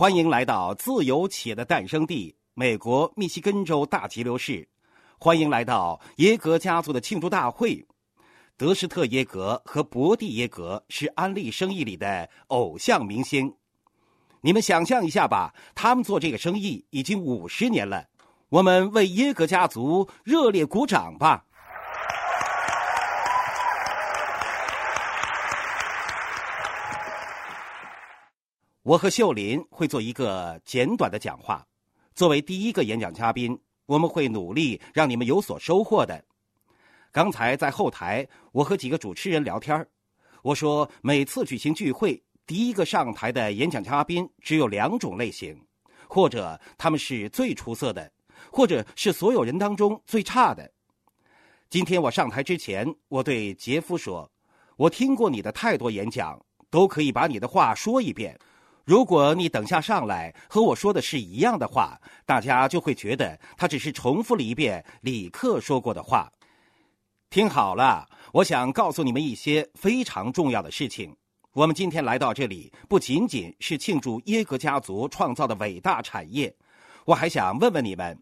欢迎来到自由企业的诞生地——美国密西根州大急流市。欢迎来到耶格家族的庆祝大会。德施特·耶格和伯蒂·耶格是安利生意里的偶像明星。你们想象一下吧，他们做这个生意已经五十年了。我们为耶格家族热烈鼓掌吧！我和秀林会做一个简短的讲话。作为第一个演讲嘉宾，我们会努力让你们有所收获的。刚才在后台，我和几个主持人聊天我说，每次举行聚会，第一个上台的演讲嘉宾只有两种类型：或者他们是最出色的，或者是所有人当中最差的。今天我上台之前，我对杰夫说：“我听过你的太多演讲，都可以把你的话说一遍。”如果你等下上来和我说的是一样的话，大家就会觉得他只是重复了一遍李克说过的话。听好了，我想告诉你们一些非常重要的事情。我们今天来到这里，不仅仅是庆祝耶格家族创造的伟大产业，我还想问问你们：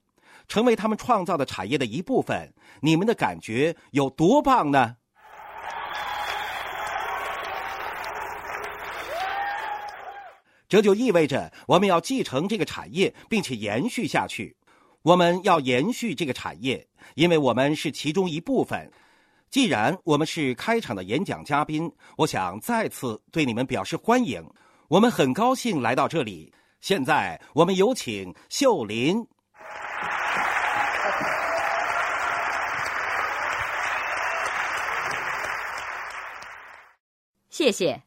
成为他们创造的产业的一部分，你们的感觉有多棒呢？这就意味着我们要继承这个产业，并且延续下去。我们要延续这个产业，因为我们是其中一部分。既然我们是开场的演讲嘉宾，我想再次对你们表示欢迎。我们很高兴来到这里。现在，我们有请秀林。谢谢，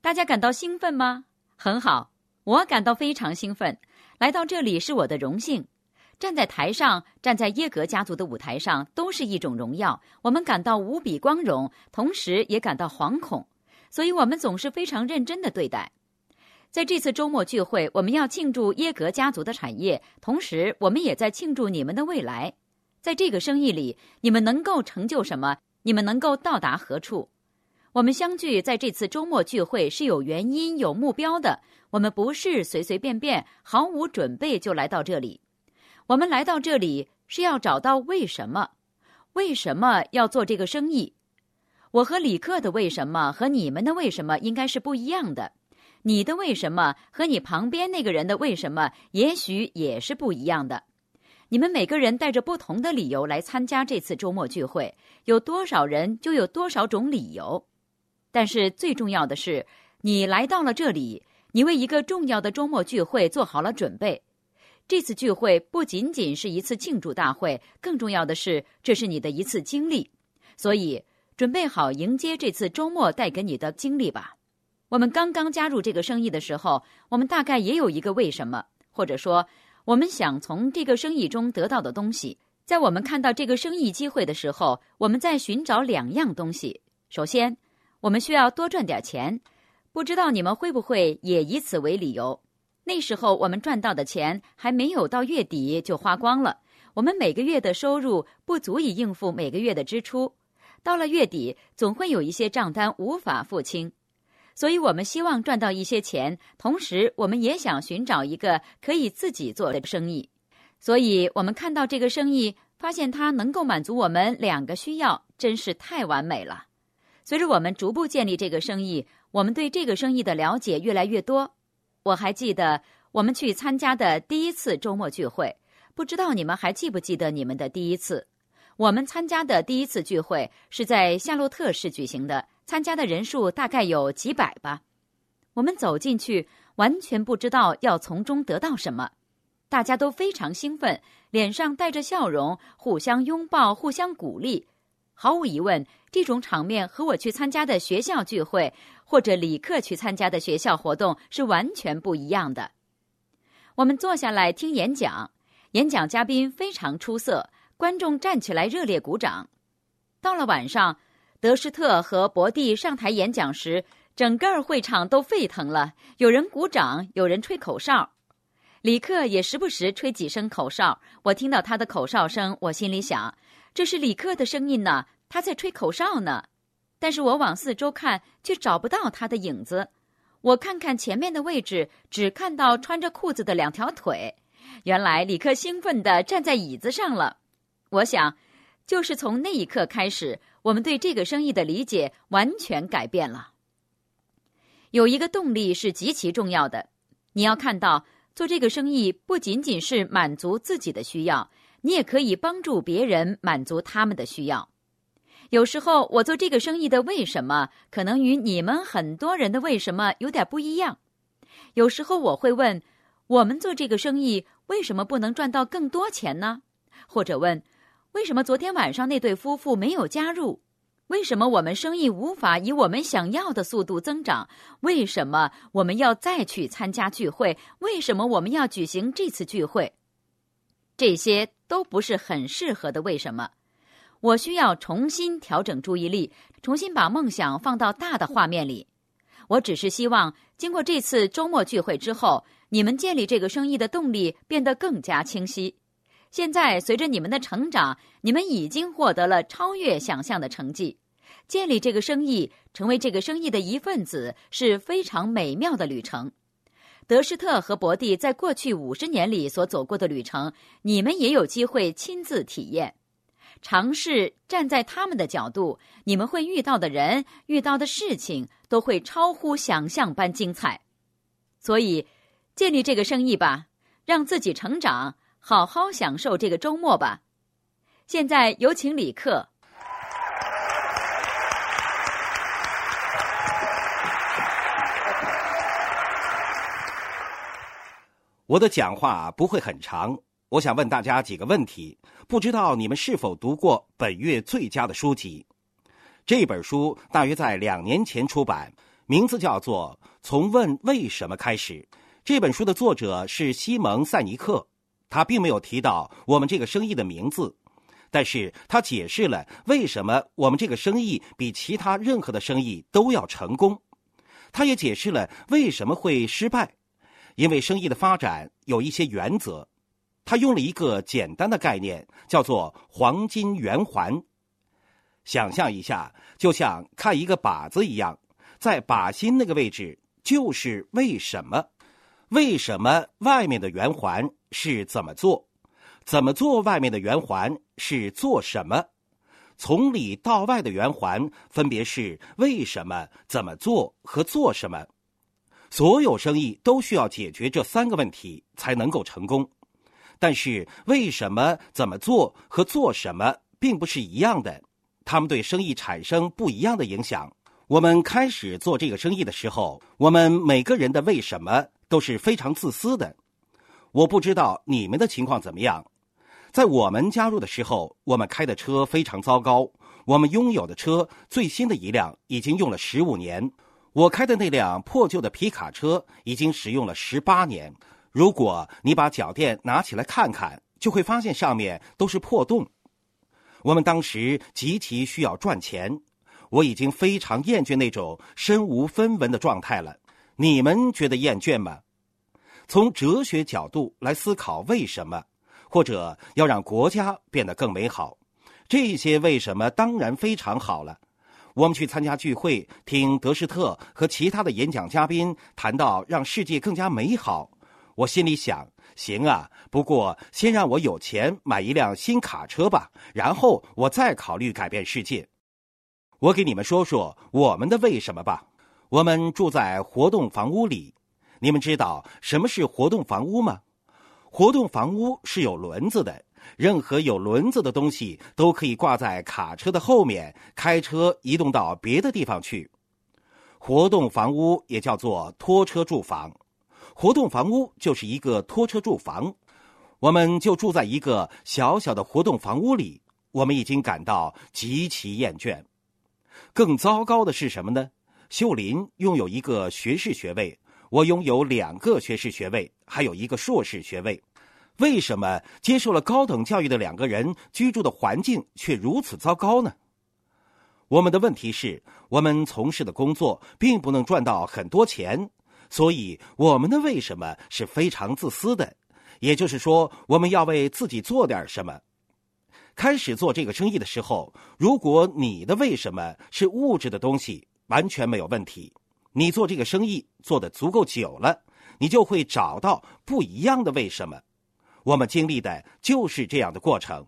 大家感到兴奋吗？很好，我感到非常兴奋。来到这里是我的荣幸。站在台上，站在耶格家族的舞台上，都是一种荣耀。我们感到无比光荣，同时也感到惶恐。所以，我们总是非常认真的对待。在这次周末聚会，我们要庆祝耶格家族的产业，同时我们也在庆祝你们的未来。在这个生意里，你们能够成就什么？你们能够到达何处？我们相聚在这次周末聚会是有原因、有目标的。我们不是随随便便、毫无准备就来到这里。我们来到这里是要找到为什么？为什么要做这个生意？我和李克的为什么和你们的为什么应该是不一样的。你的为什么和你旁边那个人的为什么也许也是不一样的。你们每个人带着不同的理由来参加这次周末聚会，有多少人就有多少种理由。但是最重要的是，你来到了这里，你为一个重要的周末聚会做好了准备。这次聚会不仅仅是一次庆祝大会，更重要的是，这是你的一次经历。所以，准备好迎接这次周末带给你的经历吧。我们刚刚加入这个生意的时候，我们大概也有一个为什么，或者说，我们想从这个生意中得到的东西。在我们看到这个生意机会的时候，我们在寻找两样东西。首先，我们需要多赚点钱，不知道你们会不会也以此为理由？那时候我们赚到的钱还没有到月底就花光了，我们每个月的收入不足以应付每个月的支出，到了月底总会有一些账单无法付清，所以我们希望赚到一些钱，同时我们也想寻找一个可以自己做的生意，所以我们看到这个生意，发现它能够满足我们两个需要，真是太完美了。随着我们逐步建立这个生意，我们对这个生意的了解越来越多。我还记得我们去参加的第一次周末聚会，不知道你们还记不记得你们的第一次？我们参加的第一次聚会是在夏洛特市举行的，参加的人数大概有几百吧。我们走进去，完全不知道要从中得到什么，大家都非常兴奋，脸上带着笑容，互相拥抱，互相鼓励。毫无疑问，这种场面和我去参加的学校聚会，或者李克去参加的学校活动是完全不一样的。我们坐下来听演讲，演讲嘉宾非常出色，观众站起来热烈鼓掌。到了晚上，德施特和伯蒂上台演讲时，整个会场都沸腾了，有人鼓掌，有人吹口哨。李克也时不时吹几声口哨，我听到他的口哨声，我心里想。这是李克的声音呢，他在吹口哨呢，但是我往四周看，却找不到他的影子。我看看前面的位置，只看到穿着裤子的两条腿。原来李克兴奋地站在椅子上了。我想，就是从那一刻开始，我们对这个生意的理解完全改变了。有一个动力是极其重要的。你要看到，做这个生意不仅仅是满足自己的需要，你也可以帮助别人满足他们的需要。有时候，我做这个生意的为什么，可能与你们很多人的为什么有点不一样。有时候我会问：我们做这个生意为什么不能赚到更多钱呢？或者问：为什么昨天晚上那对夫妇没有加入？为什么我们生意无法以我们想要的速度增长？为什么我们要再去参加聚会？为什么我们要举行这次聚会？这些都不是很适合的。为什么？我需要重新调整注意力，重新把梦想放到大的画面里。我只是希望，经过这次周末聚会之后，你们建立这个生意的动力变得更加清晰。现在，随着你们的成长，你们已经获得了超越想象的成绩。建立这个生意，成为这个生意的一份子，是非常美妙的旅程。德施特和伯蒂在过去五十年里所走过的旅程，你们也有机会亲自体验。尝试站在他们的角度，你们会遇到的人、遇到的事情都会超乎想象般精彩。所以，建立这个生意吧，让自己成长，好好享受这个周末吧。现在有请李克。我的讲话不会很长。我想问大家几个问题，不知道你们是否读过本月最佳的书籍？这本书大约在两年前出版，名字叫做《从问为什么开始》。这本书的作者是西蒙·塞尼克，他并没有提到我们这个生意的名字，但是他解释了为什么我们这个生意比其他任何的生意都要成功。他也解释了为什么会失败，因为生意的发展有一些原则。他用了一个简单的概念，叫做“黄金圆环”。想象一下，就像看一个靶子一样，在靶心那个位置就是为什么？为什么外面的圆环是怎么做？怎么做外面的圆环是做什么？从里到外的圆环分别是为什么、怎么做和做什么？所有生意都需要解决这三个问题才能够成功。但是为什么、怎么做和做什么并不是一样的？他们对生意产生不一样的影响。我们开始做这个生意的时候，我们每个人的为什么都是非常自私的。我不知道你们的情况怎么样。在我们加入的时候，我们开的车非常糟糕。我们拥有的车最新的一辆已经用了十五年。我开的那辆破旧的皮卡车已经使用了十八年。如果你把脚垫拿起来看看，就会发现上面都是破洞。我们当时极其需要赚钱，我已经非常厌倦那种身无分文的状态了。你们觉得厌倦吗？从哲学角度来思考，为什么，或者要让国家变得更美好，这些为什么当然非常好了。我们去参加聚会，听德施特和其他的演讲嘉宾谈到让世界更加美好。我心里想，行啊，不过先让我有钱买一辆新卡车吧，然后我再考虑改变世界。我给你们说说我们的为什么吧。我们住在活动房屋里，你们知道什么是活动房屋吗？活动房屋是有轮子的，任何有轮子的东西都可以挂在卡车的后面，开车移动到别的地方去。活动房屋也叫做拖车住房。活动房屋就是一个拖车住房，我们就住在一个小小的活动房屋里。我们已经感到极其厌倦。更糟糕的是什么呢？秀林拥有一个学士学位，我拥有两个学士学位，还有一个硕士学位。为什么接受了高等教育的两个人居住的环境却如此糟糕呢？我们的问题是我们从事的工作并不能赚到很多钱。所以，我们的为什么是非常自私的，也就是说，我们要为自己做点什么。开始做这个生意的时候，如果你的为什么是物质的东西，完全没有问题。你做这个生意做的足够久了，你就会找到不一样的为什么。我们经历的就是这样的过程。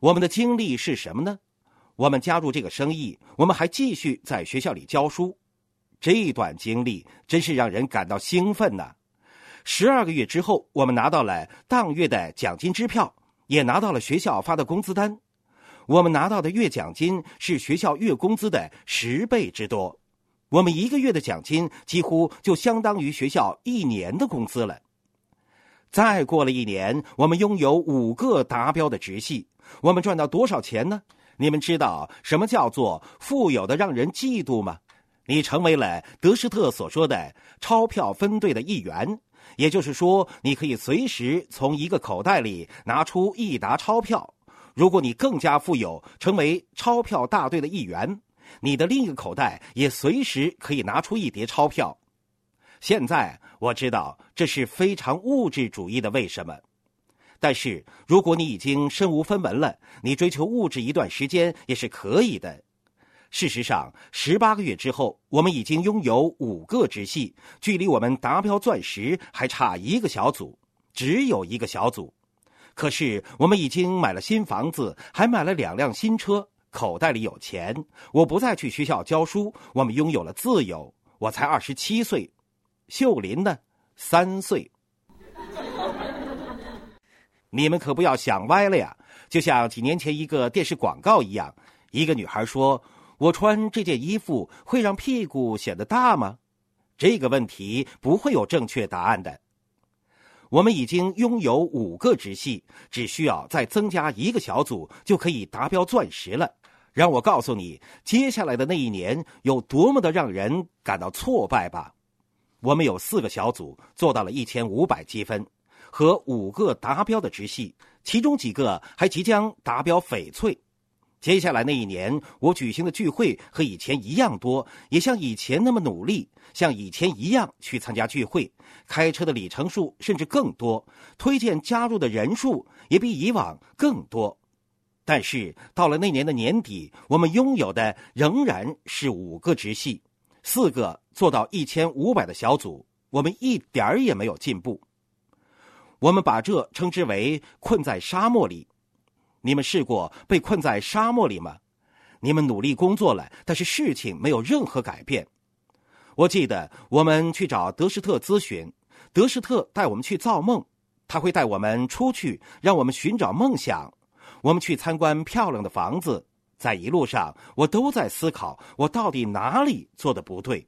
我们的经历是什么呢？我们加入这个生意，我们还继续在学校里教书。这段经历真是让人感到兴奋呢！十二个月之后，我们拿到了当月的奖金支票，也拿到了学校发的工资单。我们拿到的月奖金是学校月工资的十倍之多。我们一个月的奖金几乎就相当于学校一年的工资了。再过了一年，我们拥有五个达标的直系。我们赚到多少钱呢？你们知道什么叫做富有的让人嫉妒吗？你成为了德施特所说的钞票分队的一员，也就是说，你可以随时从一个口袋里拿出一沓钞票。如果你更加富有，成为钞票大队的一员，你的另一个口袋也随时可以拿出一叠钞票。现在我知道这是非常物质主义的为什么，但是如果你已经身无分文了，你追求物质一段时间也是可以的。事实上，十八个月之后，我们已经拥有五个直系，距离我们达标钻石还差一个小组，只有一个小组。可是我们已经买了新房子，还买了两辆新车，口袋里有钱。我不再去学校教书，我们拥有了自由。我才二十七岁。秀林呢？三岁。你们可不要想歪了呀！就像几年前一个电视广告一样，一个女孩说：“我穿这件衣服会让屁股显得大吗？”这个问题不会有正确答案的。我们已经拥有五个直系，只需要再增加一个小组就可以达标钻石了。让我告诉你，接下来的那一年有多么的让人感到挫败吧。我们有四个小组做到了一千五百积分，和五个达标的直系，其中几个还即将达标翡翠。接下来那一年，我举行的聚会和以前一样多，也像以前那么努力，像以前一样去参加聚会，开车的里程数甚至更多，推荐加入的人数也比以往更多。但是到了那年的年底，我们拥有的仍然是五个直系。四个做到一千五百的小组，我们一点儿也没有进步。我们把这称之为困在沙漠里。你们试过被困在沙漠里吗？你们努力工作了，但是事情没有任何改变。我记得我们去找德施特咨询，德施特带我们去造梦，他会带我们出去，让我们寻找梦想。我们去参观漂亮的房子。在一路上，我都在思考，我到底哪里做的不对。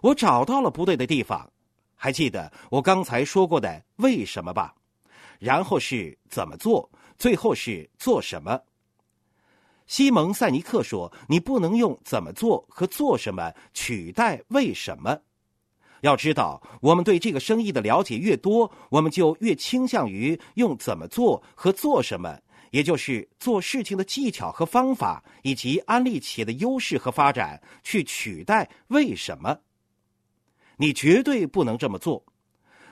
我找到了不对的地方，还记得我刚才说过的为什么吧？然后是怎么做，最后是做什么。西蒙塞尼克说：“你不能用怎么做和做什么取代为什么。要知道，我们对这个生意的了解越多，我们就越倾向于用怎么做和做什么。”也就是做事情的技巧和方法，以及安利企业的优势和发展，去取代为什么？你绝对不能这么做。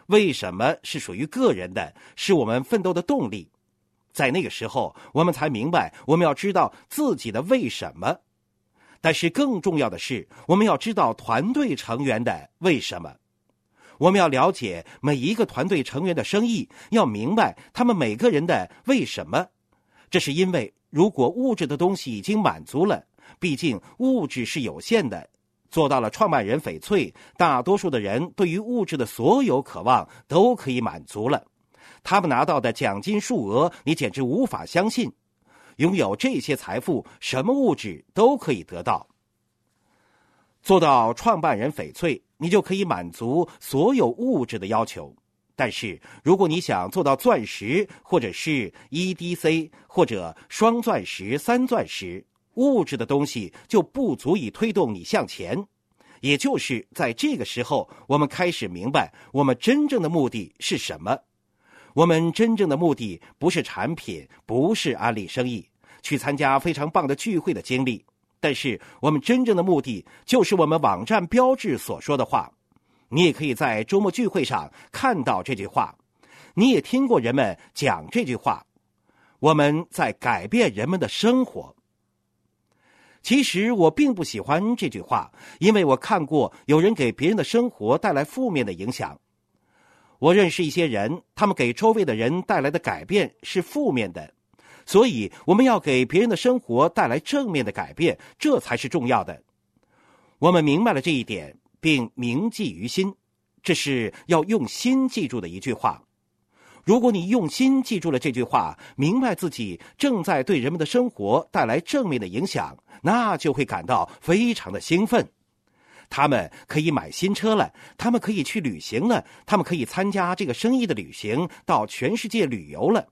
为什么是属于个人的，是我们奋斗的动力。在那个时候，我们才明白我们要知道自己的为什么。但是更重要的是，我们要知道团队成员的为什么。我们要了解每一个团队成员的生意，要明白他们每个人的为什么。这是因为，如果物质的东西已经满足了，毕竟物质是有限的。做到了创办人翡翠，大多数的人对于物质的所有渴望都可以满足了。他们拿到的奖金数额，你简直无法相信。拥有这些财富，什么物质都可以得到。做到创办人翡翠，你就可以满足所有物质的要求。但是，如果你想做到钻石，或者是 EDC，或者双钻石、三钻石，物质的东西就不足以推动你向前。也就是在这个时候，我们开始明白我们真正的目的是什么。我们真正的目的不是产品，不是安利生意，去参加非常棒的聚会的经历。但是，我们真正的目的就是我们网站标志所说的话。你也可以在周末聚会上看到这句话，你也听过人们讲这句话。我们在改变人们的生活。其实我并不喜欢这句话，因为我看过有人给别人的生活带来负面的影响。我认识一些人，他们给周围的人带来的改变是负面的，所以我们要给别人的生活带来正面的改变，这才是重要的。我们明白了这一点，并铭记于心，这是要用心记住的一句话。如果你用心记住了这句话，明白自己正在对人们的生活带来正面的影响，那就会感到非常的兴奋。他们可以买新车了，他们可以去旅行了，他们可以参加这个生意的旅行，到全世界旅游了。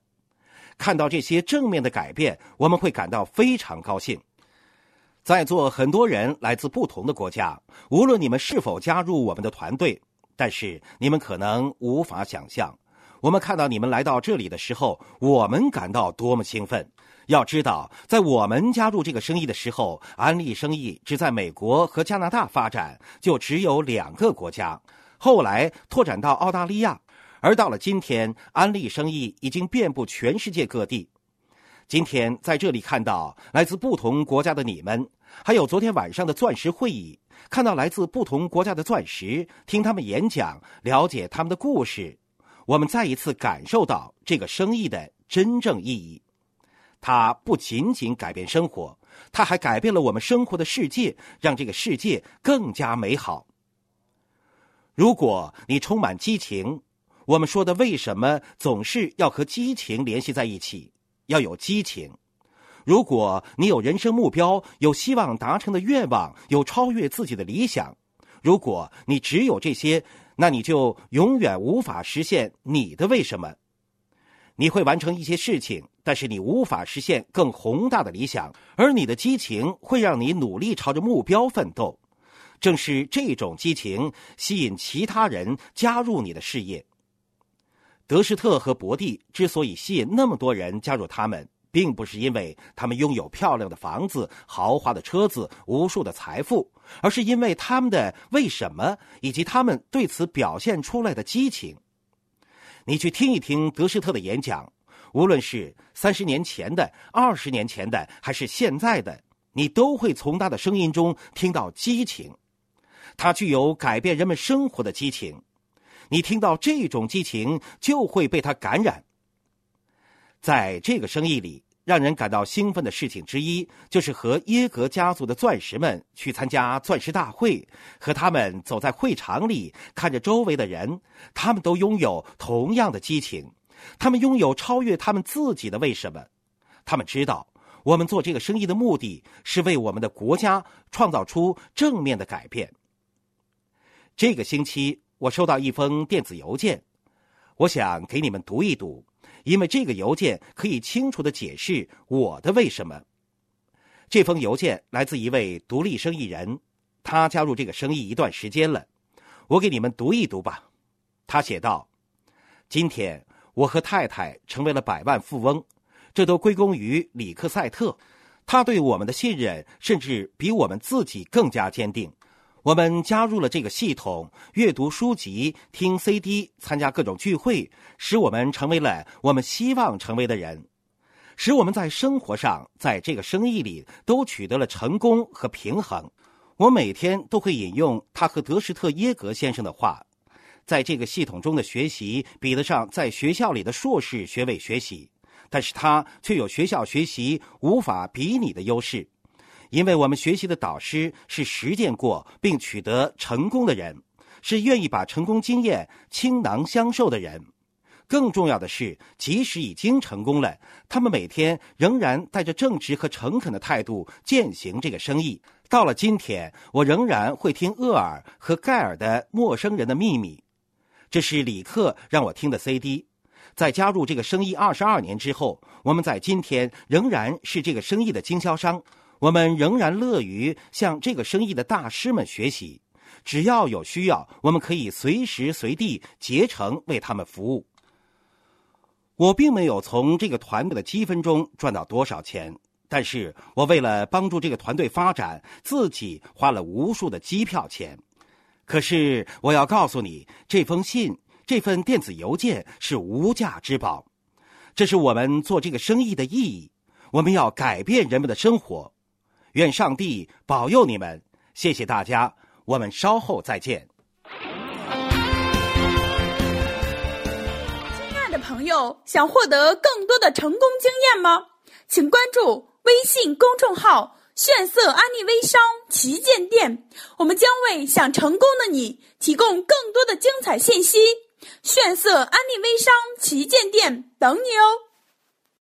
看到这些正面的改变，我们会感到非常高兴。在座很多人来自不同的国家，无论你们是否加入我们的团队，但是你们可能无法想象。我们看到你们来到这里的时候，我们感到多么兴奋！要知道，在我们加入这个生意的时候，安利生意只在美国和加拿大发展，就只有两个国家。后来拓展到澳大利亚，而到了今天，安利生意已经遍布全世界各地。今天在这里看到来自不同国家的你们，还有昨天晚上的钻石会议，看到来自不同国家的钻石，听他们演讲，了解他们的故事。我们再一次感受到这个生意的真正意义，它不仅仅改变生活，它还改变了我们生活的世界，让这个世界更加美好。如果你充满激情，我们说的为什么总是要和激情联系在一起？要有激情。如果你有人生目标，有希望达成的愿望，有超越自己的理想，如果你只有这些。那你就永远无法实现你的为什么？你会完成一些事情，但是你无法实现更宏大的理想，而你的激情会让你努力朝着目标奋斗。正是这种激情吸引其他人加入你的事业。德施特和伯蒂之所以吸引那么多人加入他们。并不是因为他们拥有漂亮的房子、豪华的车子、无数的财富，而是因为他们的为什么以及他们对此表现出来的激情。你去听一听德施特的演讲，无论是三十年前的、二十年前的，还是现在的，你都会从他的声音中听到激情。他具有改变人们生活的激情，你听到这种激情就会被他感染。在这个生意里，让人感到兴奋的事情之一，就是和耶格家族的钻石们去参加钻石大会，和他们走在会场里，看着周围的人，他们都拥有同样的激情，他们拥有超越他们自己的为什么，他们知道我们做这个生意的目的是为我们的国家创造出正面的改变。这个星期，我收到一封电子邮件，我想给你们读一读。因为这个邮件可以清楚的解释我的为什么。这封邮件来自一位独立生意人，他加入这个生意一段时间了。我给你们读一读吧。他写道：“今天我和太太成为了百万富翁，这都归功于里克赛特。他对我们的信任甚至比我们自己更加坚定。”我们加入了这个系统，阅读书籍、听 CD、参加各种聚会，使我们成为了我们希望成为的人，使我们在生活上，在这个生意里都取得了成功和平衡。我每天都会引用他和德施特耶格先生的话：“在这个系统中的学习，比得上在学校里的硕士学位学习，但是他却有学校学习无法比拟的优势。”因为我们学习的导师是实践过并取得成功的人，是愿意把成功经验倾囊相授的人。更重要的是，即使已经成功了，他们每天仍然带着正直和诚恳的态度践行这个生意。到了今天，我仍然会听厄尔和盖尔的《陌生人的秘密》，这是李克让我听的 CD。在加入这个生意二十二年之后，我们在今天仍然是这个生意的经销商。我们仍然乐于向这个生意的大师们学习，只要有需要，我们可以随时随地竭诚为他们服务。我并没有从这个团队的积分中赚到多少钱，但是我为了帮助这个团队发展，自己花了无数的机票钱。可是我要告诉你，这封信、这份电子邮件是无价之宝，这是我们做这个生意的意义。我们要改变人们的生活。愿上帝保佑你们。谢谢大家，我们稍后再见。亲爱的朋友，想获得更多的成功经验吗？请关注微信公众号“炫色安利微商旗舰店”，我们将为想成功的你提供更多的精彩信息。炫色安利微商旗舰店等你哦！